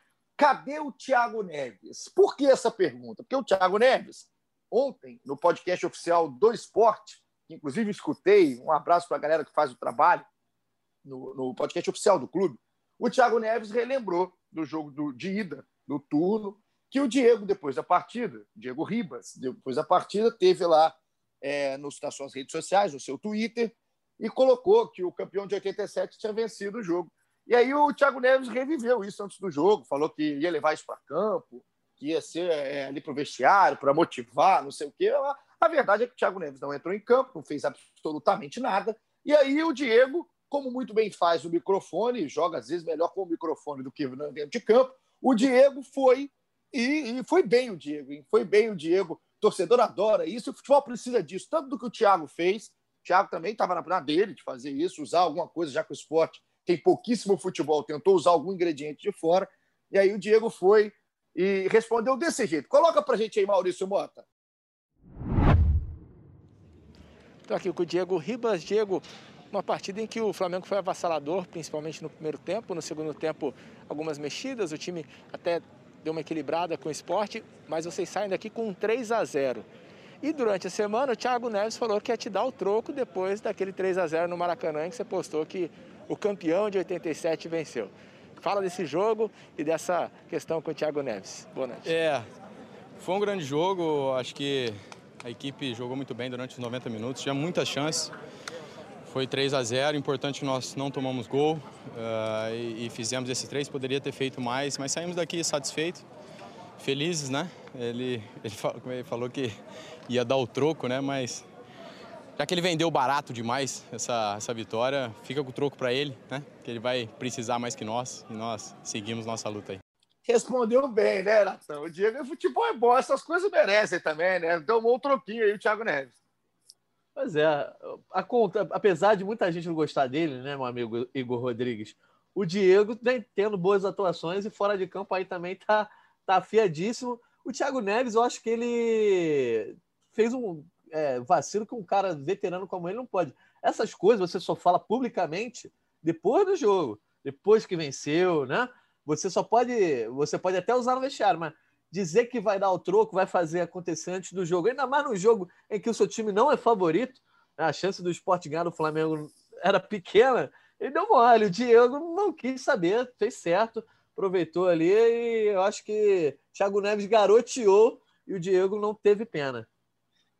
Cadê o Thiago Neves? Por que essa pergunta? Porque o Thiago Neves, ontem, no podcast oficial do esporte, que inclusive escutei, um abraço para a galera que faz o trabalho, no, no, podcast oficial do clube, o Thiago Neves relembrou do jogo do, de ida, do turno, que o Diego, depois da partida, Diego Ribas, depois da partida, teve lá é, nos, nas suas redes sociais, no seu Twitter, e colocou que o campeão de 87 tinha vencido o jogo. E aí o Thiago Neves reviveu isso antes do jogo, falou que ia levar isso para campo, que ia ser é, ali para o vestiário, para motivar, não sei o quê. A verdade é que o Thiago Neves não entrou em campo, não fez absolutamente nada. E aí o Diego, como muito bem faz o microfone, joga às vezes melhor com o microfone do que dentro de campo, o Diego foi e, e, foi bem o Diego, hein? foi bem o Diego. Torcedor adora isso. O futebol precisa disso, tanto do que o Thiago fez. O Thiago também estava na dele de fazer isso, usar alguma coisa, já que o esporte tem pouquíssimo futebol, tentou usar algum ingrediente de fora. E aí o Diego foi e respondeu desse jeito. Coloca para gente aí, Maurício Mota. Estou aqui com o Diego Ribas. Diego, uma partida em que o Flamengo foi avassalador, principalmente no primeiro tempo. No segundo tempo, algumas mexidas. O time até deu uma equilibrada com o esporte, mas vocês saem daqui com um 3 a 0 e durante a semana o Thiago Neves falou que ia te dar o troco depois daquele 3 a 0 no Maracanã, em que você postou que o campeão de 87 venceu. Fala desse jogo e dessa questão com o Thiago Neves. Boa noite. É, foi um grande jogo. Acho que a equipe jogou muito bem durante os 90 minutos, tinha muitas chances. Foi 3 a 0 importante que nós não tomamos gol uh, e, e, fizemos esse 3. Poderia ter feito mais, mas saímos daqui satisfeitos, felizes, né? Ele, ele, falou, ele falou que ia dar o troco, né? Mas já que ele vendeu barato demais essa, essa vitória, fica com o troco para ele, né? Que ele vai precisar mais que nós e nós seguimos nossa luta aí. Respondeu bem, né, Natão? O Diego, futebol é bom, essas coisas merecem também, né? Tomou um troquinho aí o Thiago Neves. Pois é, a conta, apesar de muita gente não gostar dele, né, meu amigo Igor Rodrigues, o Diego vem tendo boas atuações e fora de campo aí também tá, tá afiadíssimo. O Thiago Neves, eu acho que ele fez um é, vacilo que um cara veterano como ele não pode. Essas coisas você só fala publicamente depois do jogo, depois que venceu, né? Você só pode, você pode até usar no vestiário, mas dizer que vai dar o troco, vai fazer acontecer antes do jogo, ainda mais num jogo em que o seu time não é favorito, né? a chance do esporte ganhar do Flamengo era pequena, ele deu mole. O Diego não quis saber, fez certo, aproveitou ali e eu acho que Thiago Neves garoteou e o Diego não teve pena.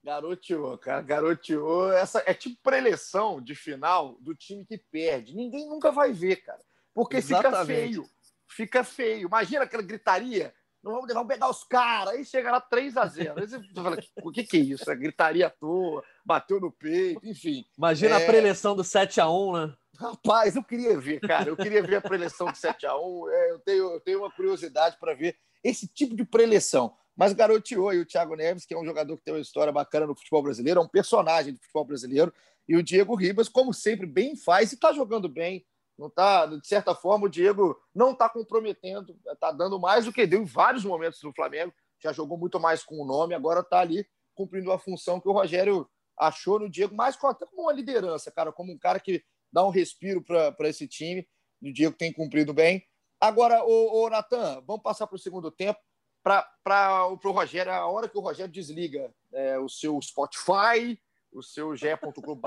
Garoteou, cara, garoteou. Essa é tipo preleção de final do time que perde. Ninguém nunca vai ver, cara. Porque Exatamente. fica feio. Fica feio. Imagina aquela gritaria. Não vamos, vamos pegar os caras. Aí chega lá 3 a 0 Aí você fala, o que, que é isso? A gritaria à toa, bateu no peito, enfim. Imagina é... a preleção do 7 a 1 né? Rapaz, eu queria ver, cara. Eu queria ver a preleção do 7 a 1 é, eu, tenho, eu tenho uma curiosidade para ver esse tipo de preleção. Mas garoteou aí o Thiago Neves, que é um jogador que tem uma história bacana no futebol brasileiro, é um personagem do futebol brasileiro. E o Diego Ribas, como sempre, bem faz e está jogando bem. Não tá, de certa forma, o Diego não está comprometendo, está dando mais do que deu em vários momentos no Flamengo. Já jogou muito mais com o nome, agora está ali cumprindo a função que o Rogério achou no Diego, mais até como uma liderança, cara, como um cara que dá um respiro para esse time. O Diego tem cumprido bem. Agora, o Natan, vamos passar para o segundo tempo para o Rogério, a hora que o Rogério desliga é, o seu Spotify, o seu ge.clube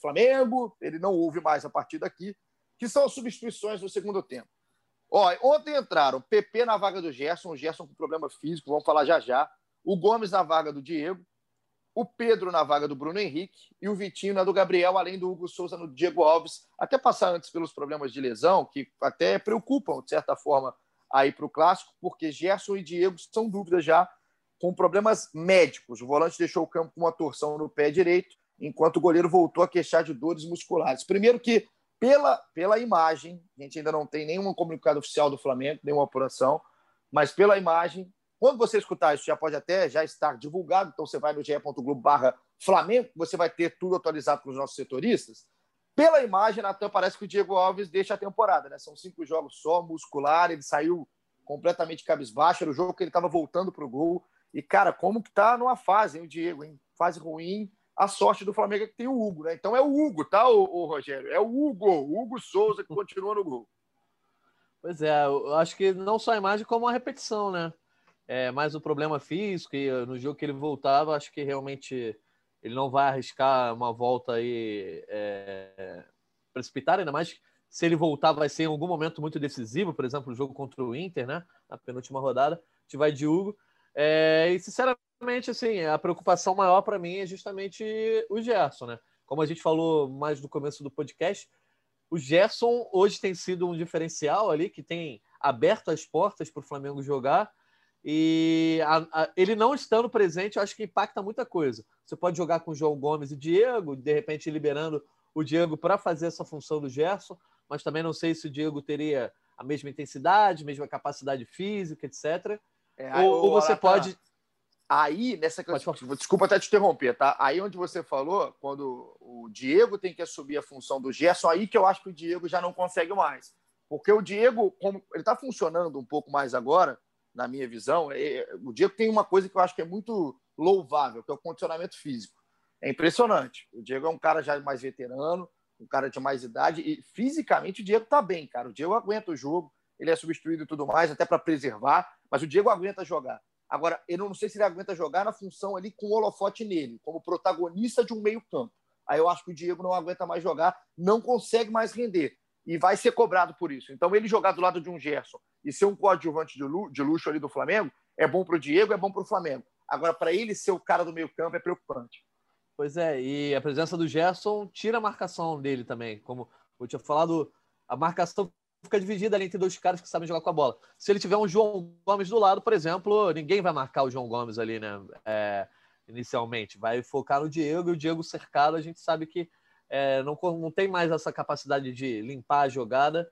Flamengo, ele não ouve mais a partir daqui, que são as substituições no segundo tempo. Ó, ontem entraram PP na vaga do Gerson, o Gerson com problema físico, vamos falar já já, o Gomes na vaga do Diego, o Pedro na vaga do Bruno Henrique e o Vitinho na do Gabriel, além do Hugo Souza no Diego Alves, até passar antes pelos problemas de lesão, que até preocupam, de certa forma, aí para o clássico, porque Gerson e Diego são dúvidas já com problemas médicos. O volante deixou o campo com uma torção no pé direito, enquanto o goleiro voltou a queixar de dores musculares. Primeiro que, pela, pela imagem, a gente ainda não tem nenhum comunicado oficial do Flamengo, nenhuma apuração, mas pela imagem, quando você escutar isso, já pode até já estar divulgado, então você vai no ge.globo barra Flamengo, você vai ter tudo atualizado com os nossos setoristas. Pela imagem, Natan, parece que o Diego Alves deixa a temporada, né? São cinco jogos só, muscular, ele saiu completamente cabisbaixo, era o jogo que ele estava voltando para o gol. E, cara, como que tá numa fase, hein, o Diego, hein? Fase ruim. A sorte do Flamengo é que tem o Hugo, né? Então é o Hugo, tá, o, Rogério? É o Hugo, o Hugo Souza que continua no gol. Pois é, eu acho que não só a imagem, como a repetição, né? É mais o problema físico, e no jogo que ele voltava, acho que realmente ele não vai arriscar uma volta aí é, precipitada, ainda mais se ele voltar vai ser em algum momento muito decisivo, por exemplo, o jogo contra o Inter, né? Na penúltima rodada, a gente vai de Hugo. É, e sinceramente, assim, a preocupação maior para mim é justamente o Gerson, né? Como a gente falou mais no começo do podcast, o Gerson hoje tem sido um diferencial ali que tem aberto as portas para o Flamengo jogar e a, a, ele não estando presente, eu acho que impacta muita coisa. Você pode jogar com o João Gomes e Diego, de repente liberando o Diego para fazer essa função do Gerson, mas também não sei se o Diego teria a mesma intensidade, mesma capacidade física, etc. É, aí, ou, ou, você pode. Aí, nessa questão. Desculpa até te interromper, tá? Aí onde você falou, quando o Diego tem que assumir a função do Gerson, aí que eu acho que o Diego já não consegue mais. Porque o Diego, como ele está funcionando um pouco mais agora, na minha visão, é, o Diego tem uma coisa que eu acho que é muito louvável, que é o condicionamento físico. É impressionante. O Diego é um cara já mais veterano, um cara de mais idade, e fisicamente o Diego tá bem, cara. O Diego aguenta o jogo, ele é substituído e tudo mais, até para preservar, mas o Diego aguenta jogar. Agora, eu não sei se ele aguenta jogar na função ali com o holofote nele, como protagonista de um meio-campo. Aí eu acho que o Diego não aguenta mais jogar, não consegue mais render. E vai ser cobrado por isso. Então, ele jogar do lado de um Gerson e ser um coadjuvante de luxo ali do Flamengo é bom para o Diego, é bom para o Flamengo. Agora, para ele ser o cara do meio-campo é preocupante. Pois é, e a presença do Gerson tira a marcação dele também. Como eu tinha falado, a marcação fica dividida ali entre dois caras que sabem jogar com a bola. Se ele tiver um João Gomes do lado, por exemplo, ninguém vai marcar o João Gomes ali, né? É, inicialmente. Vai focar no Diego e o Diego cercado, a gente sabe que é, não, não tem mais essa capacidade de limpar a jogada.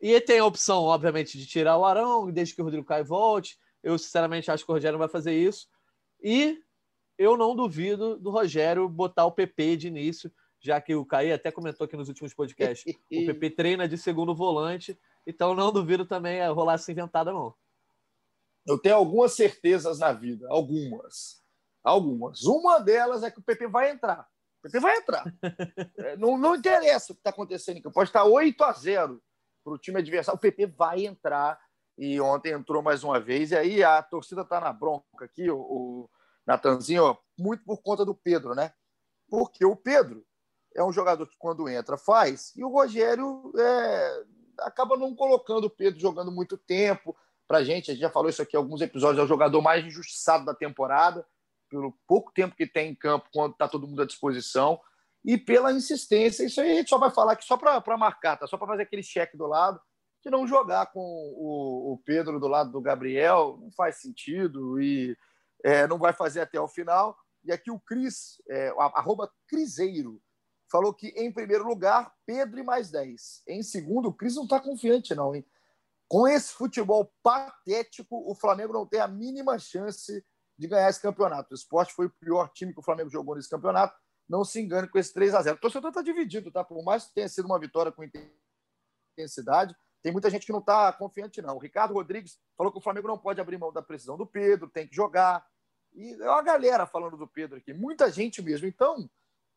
E tem a opção, obviamente, de tirar o Arão, desde que o Rodrigo Caio volte. Eu, sinceramente, acho que o Rogério não vai fazer isso. E eu não duvido do Rogério botar o PP de início, já que o Caí até comentou aqui nos últimos podcasts. o PP treina de segundo volante, então não duvido também a rolar essa inventada, não. Eu tenho algumas certezas na vida, algumas. Algumas. Uma delas é que o PP vai entrar. O PP vai entrar. É, não, não interessa o que está acontecendo aqui. Pode estar 8 a 0 para o time adversário. O PP vai entrar. E ontem entrou mais uma vez. E aí a torcida está na bronca aqui. O, o Natanzinho, muito por conta do Pedro, né? Porque o Pedro é um jogador que, quando entra, faz, e o Rogério é, acaba não colocando o Pedro jogando muito tempo para gente. A gente já falou isso aqui em alguns episódios, é o jogador mais injustiçado da temporada, pelo pouco tempo que tem em campo, quando está todo mundo à disposição, e pela insistência. Isso aí a gente só vai falar aqui só para marcar, tá? só para fazer aquele cheque do lado, que não jogar com o, o Pedro do lado do Gabriel não faz sentido e é, não vai fazer até o final. E aqui o Cris, é, arroba Criseiro, falou que em primeiro lugar, Pedro e mais 10. Em segundo, o Cris não está confiante, não, hein? Com esse futebol patético, o Flamengo não tem a mínima chance de ganhar esse campeonato. O esporte foi o pior time que o Flamengo jogou nesse campeonato. Não se engane com esse 3 a 0 O torcedor está dividido, tá? Por mais que tenha sido uma vitória com intensidade, tem muita gente que não está confiante, não. O Ricardo Rodrigues falou que o Flamengo não pode abrir mão da precisão do Pedro, tem que jogar. E é uma galera falando do Pedro aqui, muita gente mesmo. Então,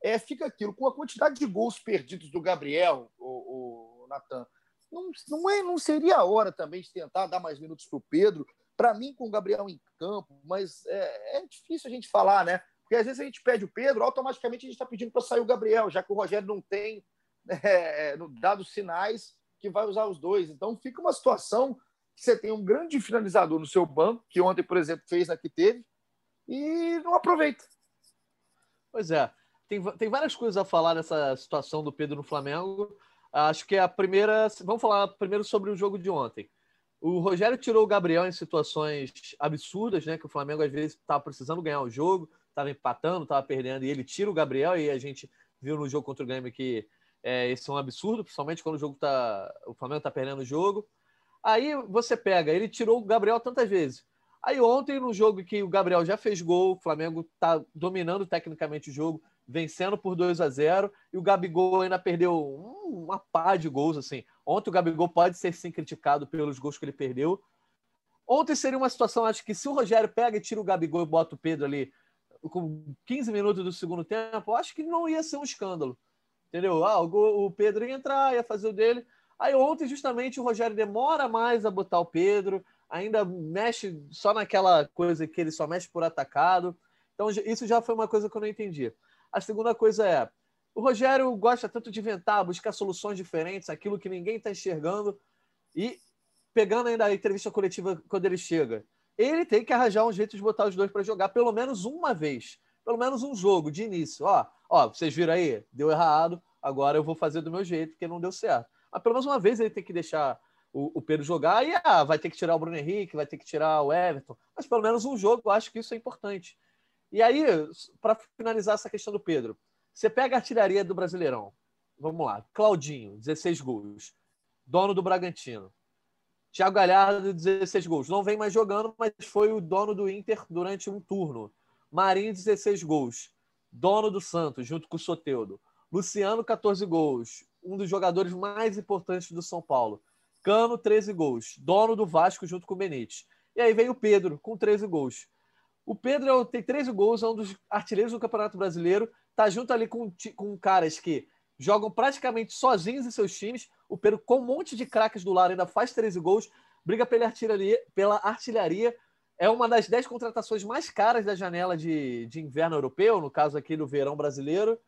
é, fica aquilo, com a quantidade de gols perdidos do Gabriel, o, o Natan, não, não, é, não seria a hora também de tentar dar mais minutos para o Pedro, para mim, com o Gabriel em campo, mas é, é, difícil a gente falar, né? Porque às vezes a gente pede o Pedro, automaticamente a gente está pedindo para sair o Gabriel, já que o Rogério não tem é, é dado sinais que vai usar os dois. Então fica uma situação que você tem um grande finalizador no seu banco, que ontem, por exemplo, fez na que teve, e não aproveita. Pois é. Tem, tem várias coisas a falar nessa situação do Pedro no Flamengo. Acho que a primeira. Vamos falar primeiro sobre o jogo de ontem. O Rogério tirou o Gabriel em situações absurdas, né? Que o Flamengo às vezes estava precisando ganhar o jogo, estava empatando, estava perdendo, e ele tira o Gabriel, e a gente viu no jogo contra o Grêmio que é, esse é um absurdo, principalmente quando o jogo tá. O Flamengo está perdendo o jogo. Aí você pega, ele tirou o Gabriel tantas vezes. Aí ontem, no jogo que o Gabriel já fez gol, o Flamengo está dominando tecnicamente o jogo, vencendo por 2 a 0 e o Gabigol ainda perdeu uma pá de gols assim. Ontem o Gabigol pode ser sim criticado pelos gols que ele perdeu. Ontem seria uma situação, acho que se o Rogério pega e tira o Gabigol e bota o Pedro ali com 15 minutos do segundo tempo, acho que não ia ser um escândalo. Entendeu? Ah, o Pedro ia entrar, ia fazer o dele. Aí ontem, justamente, o Rogério demora mais a botar o Pedro, ainda mexe só naquela coisa que ele só mexe por atacado. Então, isso já foi uma coisa que eu não entendi. A segunda coisa é: o Rogério gosta tanto de inventar, buscar soluções diferentes, aquilo que ninguém está enxergando. E pegando ainda a entrevista coletiva quando ele chega, ele tem que arranjar um jeito de botar os dois para jogar pelo menos uma vez, pelo menos um jogo de início. Ó, ó, vocês viram aí? Deu errado, agora eu vou fazer do meu jeito, porque não deu certo. Mas pelo menos uma vez ele tem que deixar o, o Pedro jogar e ah, vai ter que tirar o Bruno Henrique, vai ter que tirar o Everton, mas pelo menos um jogo, eu acho que isso é importante. E aí, para finalizar essa questão do Pedro, você pega a artilharia do Brasileirão. Vamos lá. Claudinho, 16 gols. Dono do Bragantino. Thiago Galhardo, 16 gols. Não vem mais jogando, mas foi o dono do Inter durante um turno. Marinho, 16 gols. Dono do Santos, junto com o Soteudo. Luciano, 14 gols. Um dos jogadores mais importantes do São Paulo. Cano, 13 gols. Dono do Vasco junto com o Benítez. E aí veio o Pedro, com 13 gols. O Pedro tem 13 gols, é um dos artilheiros do Campeonato Brasileiro, tá junto ali com, com caras que jogam praticamente sozinhos em seus times. O Pedro, com um monte de craques do lado, ainda faz 13 gols, briga pela artilharia, pela artilharia. É uma das 10 contratações mais caras da janela de, de inverno europeu, no caso aqui do verão brasileiro.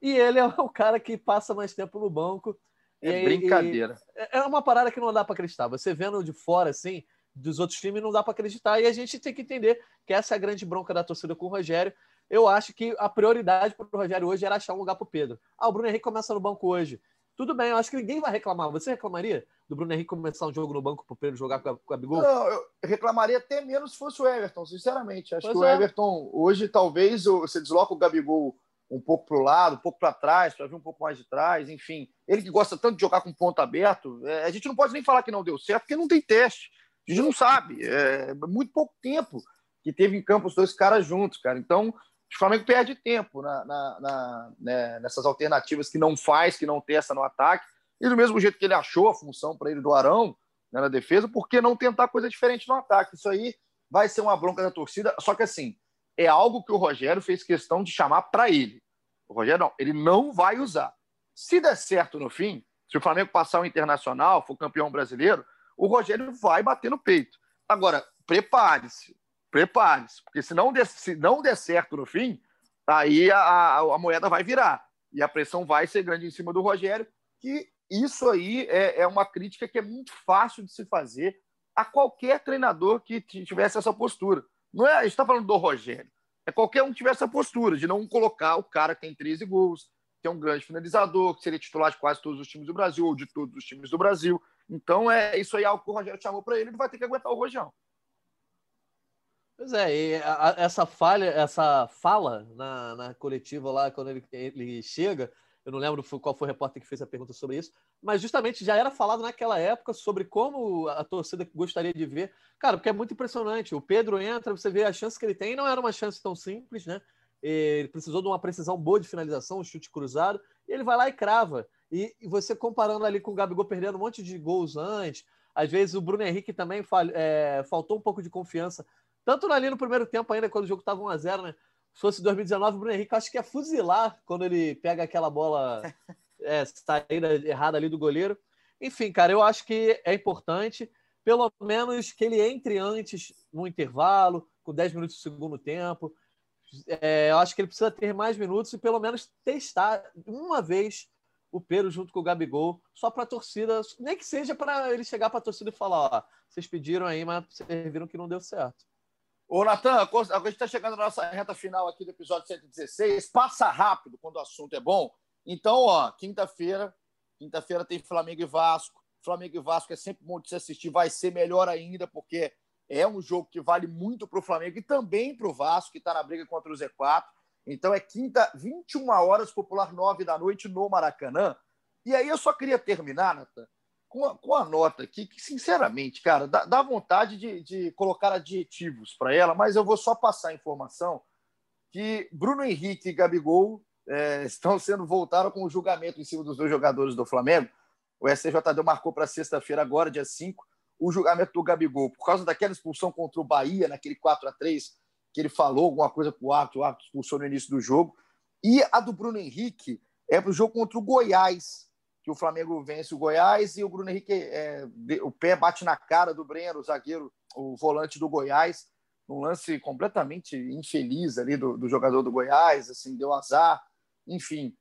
E ele é o cara que passa mais tempo no banco. É e, brincadeira. E é, é uma parada que não dá para acreditar. Você vendo de fora, assim, dos outros times, não dá para acreditar. E a gente tem que entender que essa é a grande bronca da torcida com o Rogério eu acho que a prioridade para o Rogério hoje era achar um lugar para o Pedro. Ah, o Bruno Henrique começa no banco hoje. Tudo bem, eu acho que ninguém vai reclamar. Você reclamaria do Bruno Henrique começar um jogo no banco para o Pedro jogar com a, com a Bigol? Não, eu reclamaria até menos se fosse o Everton, sinceramente. Acho pois que é. o Everton, hoje, talvez você desloca o Gabigol um pouco para o lado, um pouco para trás, para vir um pouco mais de trás, enfim. Ele que gosta tanto de jogar com ponto aberto, é, a gente não pode nem falar que não deu certo, porque não tem teste. A gente não sabe. É muito pouco tempo que teve em campo os dois caras juntos, cara. Então, o Flamengo perde tempo na, na, na né, nessas alternativas que não faz, que não testa no ataque. E do mesmo jeito que ele achou a função para ele do Arão né, na defesa, por que não tentar coisa diferente no ataque? Isso aí vai ser uma bronca da torcida. Só que assim, é algo que o Rogério fez questão de chamar para ele. O Rogério não, ele não vai usar. Se der certo no fim, se o Flamengo passar o Internacional, for campeão brasileiro, o Rogério vai bater no peito. Agora, prepare-se prepare-se, porque se não, der, se não der certo no fim, aí a, a, a, moeda vai virar e a pressão vai ser grande em cima do Rogério, que isso aí é, é uma crítica que é muito fácil de se fazer a qualquer treinador que tivesse essa postura. Não é, a gente está falando do Rogério, é qualquer um que tivesse essa postura de não colocar o cara que tem 13 gols, que é um grande finalizador, que seria titular de quase todos os times do Brasil ou de todos os times do Brasil. Então, é isso aí é algo que o Rogério chamou para ele, ele vai ter que aguentar o Rojão. Pois é, a, essa falha, essa fala na, na coletiva lá, quando ele, ele chega, eu não lembro qual foi o repórter que fez a pergunta sobre isso, mas justamente já era falado naquela época sobre como a torcida gostaria de ver. Cara, porque é muito impressionante. O Pedro entra, você vê a chance que ele tem, não era uma chance tão simples, né? Ele precisou de uma precisão boa de finalização, um chute cruzado, e ele vai lá e crava. E, e você comparando ali com o Gabigol perdendo um monte de gols antes, às vezes o Bruno Henrique também fal, é, faltou um pouco de confiança tanto ali no primeiro tempo ainda, quando o jogo estava 1x0, né? Se fosse 2019, o Bruno Henrique acho que ia fuzilar quando ele pega aquela bola é, saída errada ali do goleiro. Enfim, cara, eu acho que é importante, pelo menos que ele entre antes no intervalo, com 10 minutos do segundo tempo. É, eu acho que ele precisa ter mais minutos e pelo menos testar uma vez o Pedro junto com o Gabigol, só para a torcida, nem que seja para ele chegar para a torcida e falar: ó, vocês pediram aí, mas vocês viram que não deu certo. Ô, Natan, a gente está chegando na nossa reta final aqui do episódio 116. Passa rápido quando o assunto é bom. Então, ó, quinta-feira, quinta-feira tem Flamengo e Vasco. Flamengo e Vasco é sempre bom de se assistir, vai ser melhor ainda, porque é um jogo que vale muito para o Flamengo e também para o Vasco, que está na briga contra o Z4. Então é quinta, 21 horas, popular 9 da noite no Maracanã. E aí eu só queria terminar, Natan, com a, com a nota aqui, que, sinceramente, cara, dá, dá vontade de, de colocar adjetivos para ela, mas eu vou só passar a informação que Bruno Henrique e Gabigol é, estão sendo voltaram com o julgamento em cima dos dois jogadores do Flamengo. O STJD marcou para sexta-feira, agora, dia 5, o julgamento do Gabigol, por causa daquela expulsão contra o Bahia, naquele 4 a 3 que ele falou alguma coisa para o árbitro, o árbitro expulsou no início do jogo. E a do Bruno Henrique é para o jogo contra o Goiás, que o Flamengo vence o Goiás e o Bruno Henrique, é, o pé bate na cara do Breno, o zagueiro, o volante do Goiás, um lance completamente infeliz ali do, do jogador do Goiás, assim, deu azar, enfim.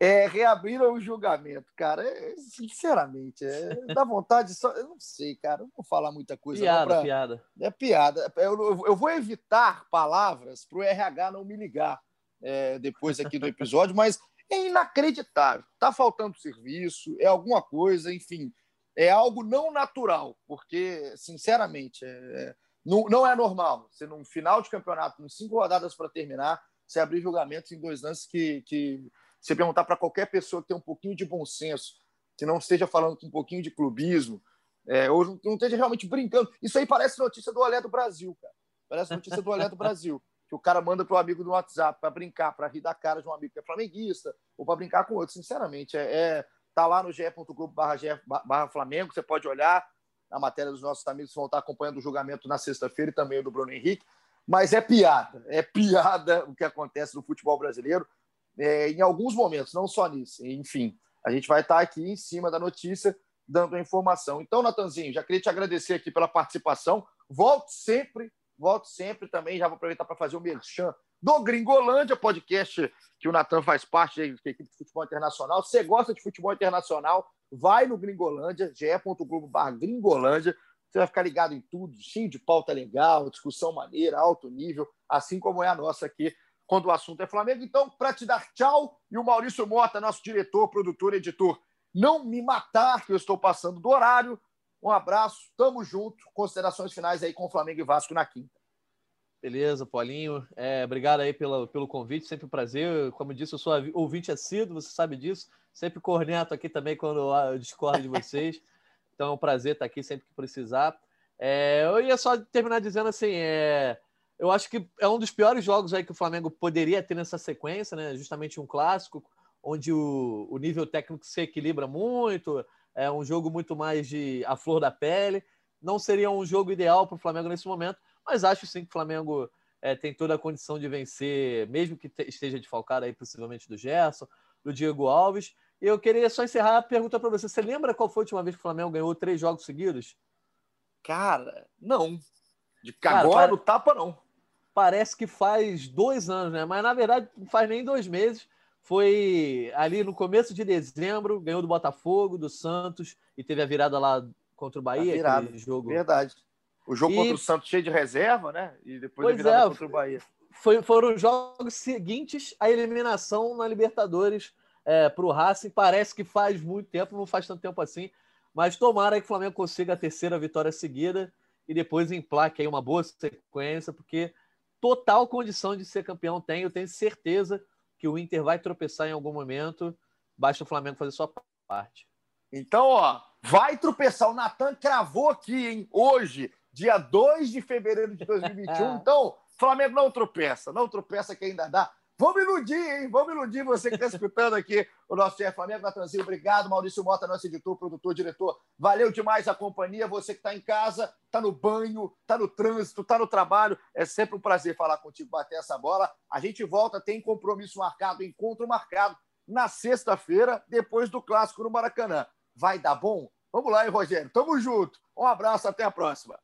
É, reabriram o julgamento, cara. É, sinceramente, é, dá vontade só. Eu não sei, cara. Não vou falar muita coisa. Piada, pra... piada. É piada. Eu, eu vou evitar palavras para o RH não me ligar é, depois aqui do episódio, mas é inacreditável. Está faltando serviço, é alguma coisa, enfim, é algo não natural, porque, sinceramente, é, não, não é normal. Você, num final de campeonato, com cinco rodadas para terminar, você abrir julgamentos em dois lances que, que você perguntar para qualquer pessoa que tem um pouquinho de bom senso, que não esteja falando com um pouquinho de clubismo, é, ou não, não esteja realmente brincando. Isso aí parece notícia do Olé do Brasil, cara. Parece notícia do Olé do Brasil que o cara manda para o amigo do WhatsApp para brincar, para rir da cara de um amigo que é flamenguista, ou para brincar com outro. Sinceramente, é, é tá lá no ge.globo barra Flamengo, você pode olhar a matéria dos nossos amigos que vão estar acompanhando o julgamento na sexta-feira e também o do Bruno Henrique. mas é piada. É piada o que acontece no futebol brasileiro é, em alguns momentos, não só nisso. Enfim, a gente vai estar aqui em cima da notícia dando a informação. Então, Natanzinho, já queria te agradecer aqui pela participação. Volte sempre, volte sempre também. Já vou aproveitar para fazer o merchan do Gringolândia, podcast que o Natan faz parte da equipe de futebol internacional. Se você gosta de futebol internacional, vai no Gringolândia, ge.globo.br Gringolândia. Você vai ficar ligado em tudo, cheio de pauta legal, discussão maneira, alto nível, assim como é a nossa aqui quando o assunto é Flamengo. Então, para te dar tchau, e o Maurício Mota, nosso diretor, produtor, editor, não me matar, que eu estou passando do horário. Um abraço, tamo junto. Considerações finais aí com o Flamengo e Vasco na quinta. Beleza, Paulinho. É, obrigado aí pelo, pelo convite, sempre um prazer. Como eu disse, eu sou ouvinte assíduo, você sabe disso. Sempre corneto aqui também quando eu discordo de vocês. Então é um prazer estar aqui sempre que precisar. É, eu ia só terminar dizendo assim: é, eu acho que é um dos piores jogos aí que o Flamengo poderia ter nessa sequência, né? Justamente um clássico, onde o, o nível técnico se equilibra muito, é um jogo muito mais de a flor da pele. Não seria um jogo ideal para o Flamengo nesse momento, mas acho sim que o Flamengo é, tem toda a condição de vencer, mesmo que esteja desfalcado aí possivelmente do Gerson, do Diego Alves. E eu queria só encerrar a pergunta para você. Você lembra qual foi a última vez que o Flamengo ganhou três jogos seguidos? Cara, não. De Cara, agora no tapa, não parece que faz dois anos, né? Mas na verdade não faz nem dois meses. Foi ali no começo de dezembro, ganhou do Botafogo, do Santos e teve a virada lá contra o Bahia. virada, jogo. Verdade. O jogo e... contra o Santos cheio de reserva, né? E depois pois a virada é, contra o Bahia. Foi, foram os jogos seguintes à eliminação na Libertadores é, para o Racing. Parece que faz muito tempo, não faz tanto tempo assim. Mas tomara que o Flamengo consiga a terceira vitória seguida e depois emplaque aí uma boa sequência, porque total condição de ser campeão tem. Eu tenho certeza que o Inter vai tropeçar em algum momento. Basta o Flamengo fazer sua parte. Então, ó, vai tropeçar. O Natan cravou aqui, hein? Hoje, dia 2 de fevereiro de 2021. então, Flamengo não tropeça, não tropeça que ainda dá. Vamos iludir, hein? Vamos iludir você que está escutando aqui o nosso chefe Flamengo Natanzinho. Obrigado, Maurício Mota, nosso editor, produtor, diretor. Valeu demais a companhia. Você que está em casa, está no banho, está no trânsito, está no trabalho. É sempre um prazer falar contigo, bater essa bola. A gente volta, tem compromisso marcado, encontro marcado na sexta-feira, depois do clássico no Maracanã. Vai dar bom? Vamos lá, hein, Rogério? Tamo junto. Um abraço, até a próxima.